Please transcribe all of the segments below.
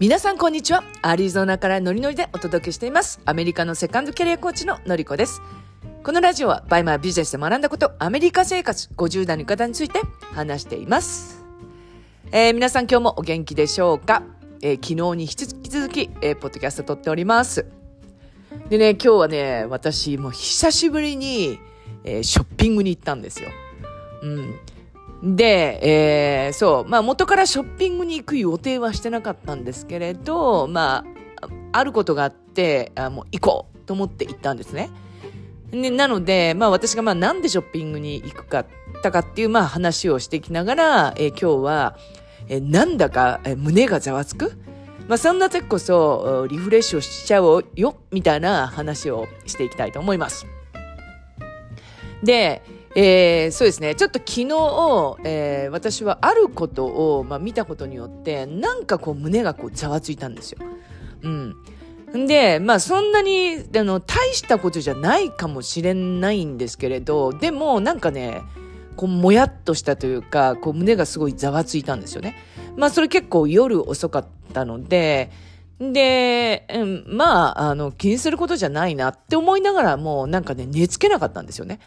皆さんこんにちは。アリゾナからノリノリでお届けしています。アメリカのセカンドキャリアコーチののりこです。このラジオはバイマービジネスで学んだこと、アメリカ生活50代の方について話しています。えー、皆さん今日もお元気でしょうか、えー、昨日に引き続き、えー、ポッドキャスト撮っております。でね、今日はね、私もう久しぶりに、えー、ショッピングに行ったんですよ。うん。で、えー、そう、まあ元からショッピングに行く予定はしてなかったんですけれど、まあ、あることがあって、あもう行こうと思って行ったんですね。でなので、まあ私がまあなんでショッピングに行くかったかっていうまあ話をしていきながら、えー、今日は、えー、なんだか、え、胸がざわつく？まあそんな時こそリフレッシュしちゃおうよみたいな話をしていきたいと思います。で、えー、そうですね。ちょっと昨日、えー、私はあることを、まあ、見たことによって、なんかこう胸がこうざわついたんですよ。うん。で、まあそんなに、あの、大したことじゃないかもしれないんですけれど、でもなんかね、こうもやっとしたというか、こう胸がすごいざわついたんですよね。まあそれ結構夜遅かったので、で、うん、まあ、あの、気にすることじゃないなって思いながらも、なんかね、寝つけなかったんですよね。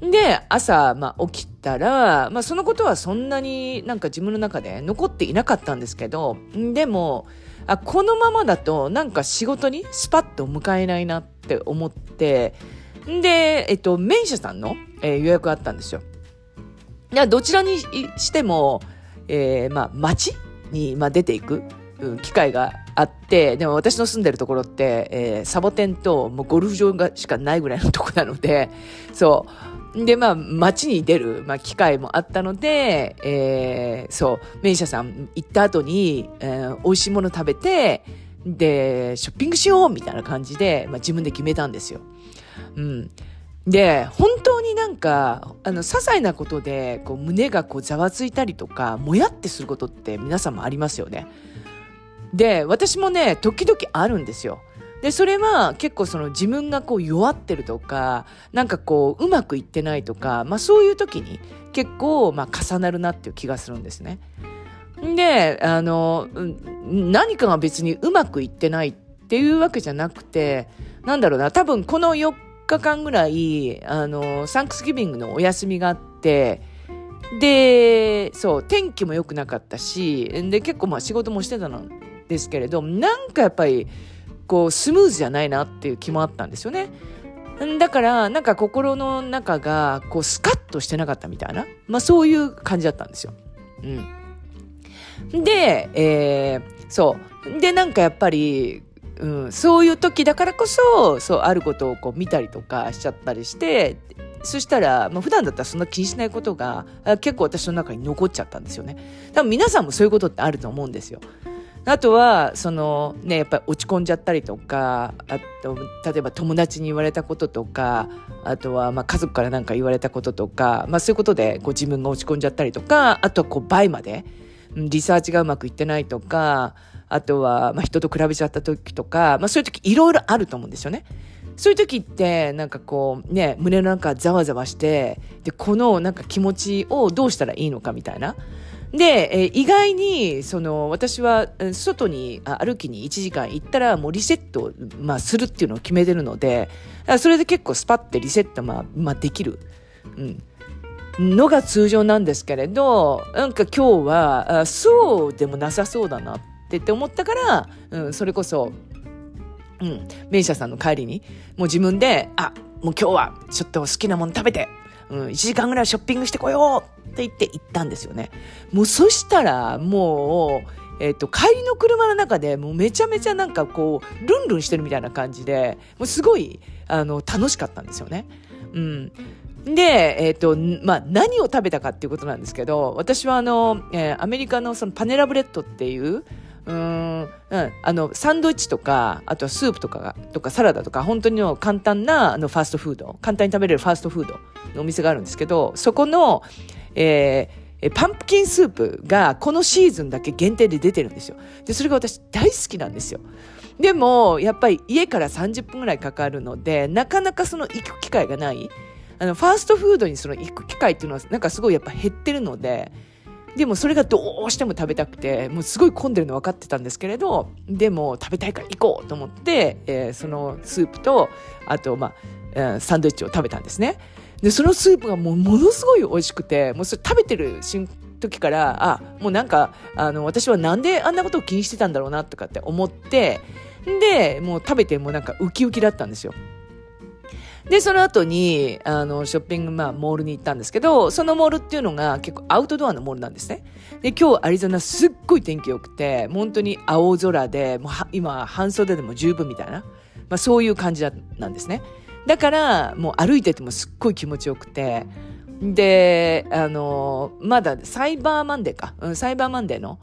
で、朝、まあ、起きたら、まあ、そのことはそんなになんか自分の中で残っていなかったんですけど、でも、あ、このままだとなんか仕事にスパッと迎えないなって思って、で、えっと、名車さんの、えー、予約があったんですよ。どちらにしても、えー、まあ、街に、まあ、出ていく、うん、機会があって、でも私の住んでるところって、えー、サボテンともうゴルフ場がしかないぐらいのとこなので、そう、で、まあ、街に出る、まあ、機会もあったので、えー、そう、名車さん行った後に、えー、美味しいもの食べて、で、ショッピングしようみたいな感じで、まあ、自分で決めたんですよ。うん。で、本当になんか、あの、些細なことで、こう、胸がこう、ざわついたりとか、もやってすることって皆さんもありますよね。で、私もね、時々あるんですよ。で、それは結構その自分がこう弱ってるとか、なんかこううまくいってないとか、まあそういう時に結構まあ重なるなっていう気がするんですね。で、あの、何かが別にうまくいってないっていうわけじゃなくて、なんだろうな、多分この4日間ぐらい、あの、サンクスギビングのお休みがあって、で、そう、天気も良くなかったし、で、結構まあ仕事もしてたんですけれど、なんかやっぱり、こうスムーズじゃないなっていう気もあったんですよね。だから、なんか心の中が、こう、スカッとしてなかったみたいな。まあ、そういう感じだったんですよ。うん。で、えー、そう。で、なんかやっぱり、うん、そういう時だからこそ、そう、あることをこう見たりとかしちゃったりして、そしたら、まあ、普段だったらそんな気にしないことが、結構私の中に残っちゃったんですよね。多分皆さんもそういうことってあると思うんですよ。あとは、そのね、やっぱり落ち込んじゃったりとか、あと、例えば友達に言われたこととか、あとは、まあ家族から何か言われたこととか、まあそういうことで、こう自分が落ち込んじゃったりとか、あとはこう倍まで、リサーチがうまくいってないとか、あとは、まあ人と比べちゃった時とか、まあそういう時いろいろあると思うんですよね。そういう時って、なんかこう、ね、胸の中ざわざわして、で、このなんか気持ちをどうしたらいいのかみたいな。で、えー、意外に、その、私は、外に歩きに1時間行ったら、もうリセット、まあ、するっていうのを決めてるので、それで結構スパッてリセット、まあ、まあ、できる。うん。のが通常なんですけれど、なんか今日は、そうでもなさそうだなってって思ったから、うん、それこそ、うん、名車さんの帰りに、もう自分で、あ、もう今日はちょっと好きなもの食べて、うん、1時間ぐらいショッピングしてこようって言って行ったんですよね。もうそしたら、もう、えっ、と、帰りの車の中でもうめちゃめちゃなんかこう、ルンルンしてるみたいな感じで、もうすごい、あの、楽しかったんですよね。うん。で、えっ、ー、と、まあ、何を食べたかっていうことなんですけど、私はあの、えー、アメリカのそのパネラブレッドっていう、うん、うん、あの、サンドイッチとか、あとはスープとかとかサラダとか、本当にの簡単なあのファーストフード、簡単に食べれるファーストフードのお店があるんですけど、そこの、えー、パンプキンスープがこのシーズンだけ限定で出てるんですよ。で、それが私大好きなんですよ。でも、やっぱり家から30分ぐらいかかるので、なかなかその行く機会がない。あの、ファーストフードにその行く機会っていうのは、なんかすごいやっぱ減ってるので、でもそれがどうしても食べたくて、もうすごい混んでるの分かってたんですけれど、でも食べたいから行こうと思って、えー、そのスープと、あと、まあ、サンドイッチを食べたんですね。で、そのスープがもうものすごい美味しくて、もうそれ食べてる瞬時から、あ、もうなんか、あの、私はなんであんなことを気にしてたんだろうなとかって思って、で、もう食べてもなんかウキウキだったんですよ。で、その後に、あの、ショッピング、まあ、モールに行ったんですけど、そのモールっていうのが結構アウトドアのモールなんですね。で、今日アリゾナすっごい天気良くて、本当に青空で、もう今、半袖でも十分みたいな、まあ、そういう感じなんですね。だから、もう歩いててもすっごい気持ちよくて、で、あの、まだサイバーマンデーか、うん、サイバーマンデーの、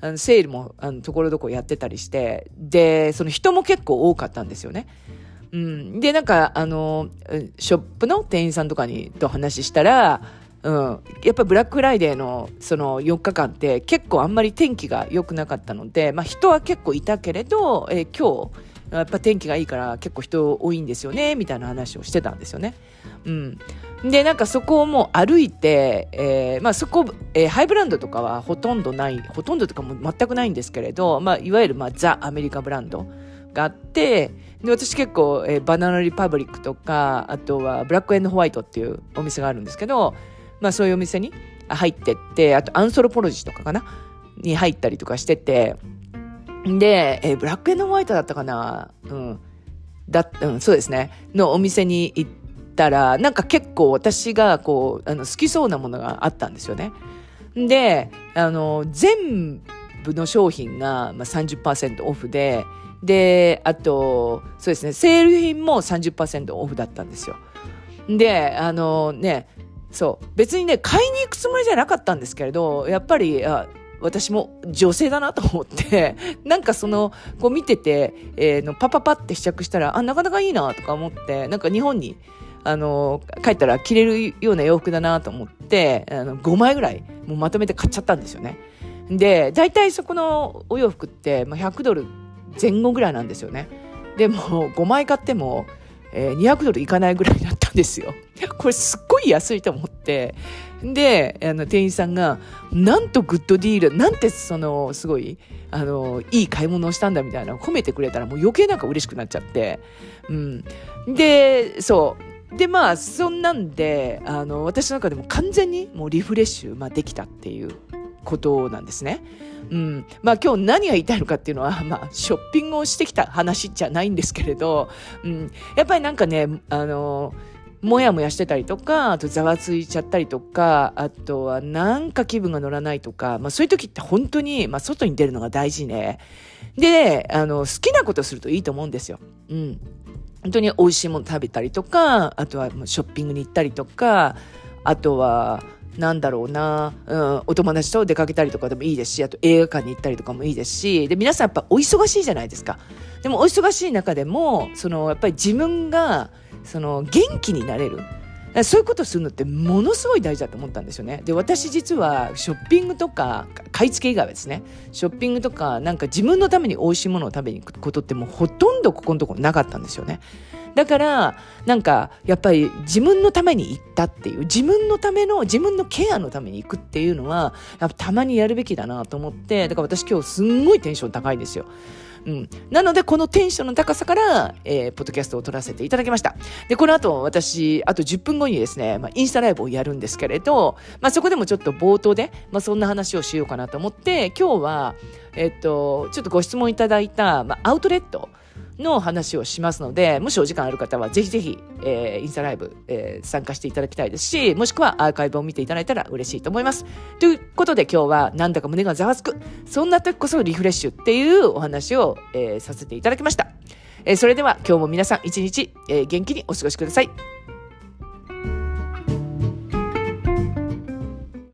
あのセールも、あの、ところどころやってたりして、で、その人も結構多かったんですよね。うん。で、なんか、あの、ショップの店員さんとかにと話したら、うん。やっぱブラックフライデーのその4日間って結構あんまり天気が良くなかったので、まあ人は結構いたけれど、えー、今日、やっぱ天気がいいから結構人多いんですよね、みたいな話をしてたんですよね。うん。で、なんかそこをもう歩いて、えー、まあそこ、えー、ハイブランドとかはほとんどない、ほとんどとかも全くないんですけれど、まあいわゆるまあザ・アメリカブランド。があって、で、私結構、えー、バナナリパブリックとか、あとはブラックエンドホワイトっていうお店があるんですけど、まあそういうお店に入ってって、あとアンソロポロジーとかかな？に入ったりとかしてて、で、えー、ブラックエンドホワイトだったかな？うん。だ、うん、そうですね。のお店に行ったら、なんか結構私がこう、あの、好きそうなものがあったんですよね。で、あの、全部の商品が、まあ、30%オフで、で、あと、そうですね、セール品も30%オフだったんですよ。で、あのね、そう、別にね、買いに行くつもりじゃなかったんですけれど、やっぱり、あ私も女性だなと思って、なんかその、こう見てて、えー、のパパパって試着したら、あ、なかなかいいなとか思って、なんか日本に、あの、帰ったら着れるような洋服だなと思って、あの、5枚ぐらい、もうまとめて買っちゃったんですよね。で、大体そこのお洋服って、まあ、100ドル前後ぐらいなんですよね。でも5枚買っても、えー、200ドルいかないぐらいだったんですよ。これすっごい安いと思って。で、あの、店員さんが、なんとグッドディール、なんてその、すごい、あの、いい買い物をしたんだみたいなのを褒めてくれたらもう余計なんか嬉しくなっちゃって。うん。で、そう。で、まあ、そんなんで、あの、私の中でも完全にもうリフレッシュ、まあ、できたっていうことなんですね。うん。まあ今日何が言いたいのかっていうのは、まあショッピングをしてきた話じゃないんですけれど、うん。やっぱりなんかね、あの、もやもやしてたりとか、あとざわついちゃったりとか、あとはなんか気分が乗らないとか、まあそういう時って本当に、まあ外に出るのが大事ね。で、あの、好きなことするといいと思うんですよ。うん。本当に美味しいもの食べたりとか、あとはショッピングに行ったりとか、あとは、なんだろうな、うん、お友達と出かけたりとかでもいいですし、あと映画館に行ったりとかもいいですし、で、皆さんやっぱお忙しいじゃないですか。でもお忙しい中でも、その、やっぱり自分が、その、元気になれる。そういうことするのってものすごい大事だと思ったんですよね。で、私実はショッピングとか、買い付け以外はですね、ショッピングとか、なんか自分のために美味しいものを食べに行くことってもうほとんどここのところなかったんですよね。だから、なんか、やっぱり自分のために行ったっていう、自分のための、自分のケアのために行くっていうのは、やっぱたまにやるべきだなと思って、だから私今日すんごいテンション高いんですよ。うん。なので、このテンションの高さから、えー、ポッドキャストを撮らせていただきました。で、この後、私、あと10分後にですね、まあ、インスタライブをやるんですけれど、まあ、そこでもちょっと冒頭で、まあ、そんな話をしようかなと思って、今日は、えっと、ちょっとご質問いただいた、まあ、アウトレット、の話をしますので、もしお時間ある方はぜひぜひ、えー、インスタライブ、えー、参加していただきたいですし、もしくはアーカイブを見ていただいたら嬉しいと思います。ということで今日はなんだか胸がざわつく、そんな時こそリフレッシュっていうお話を、えー、させていただきました。えー、それでは今日も皆さん一日、えー、元気にお過ごしください。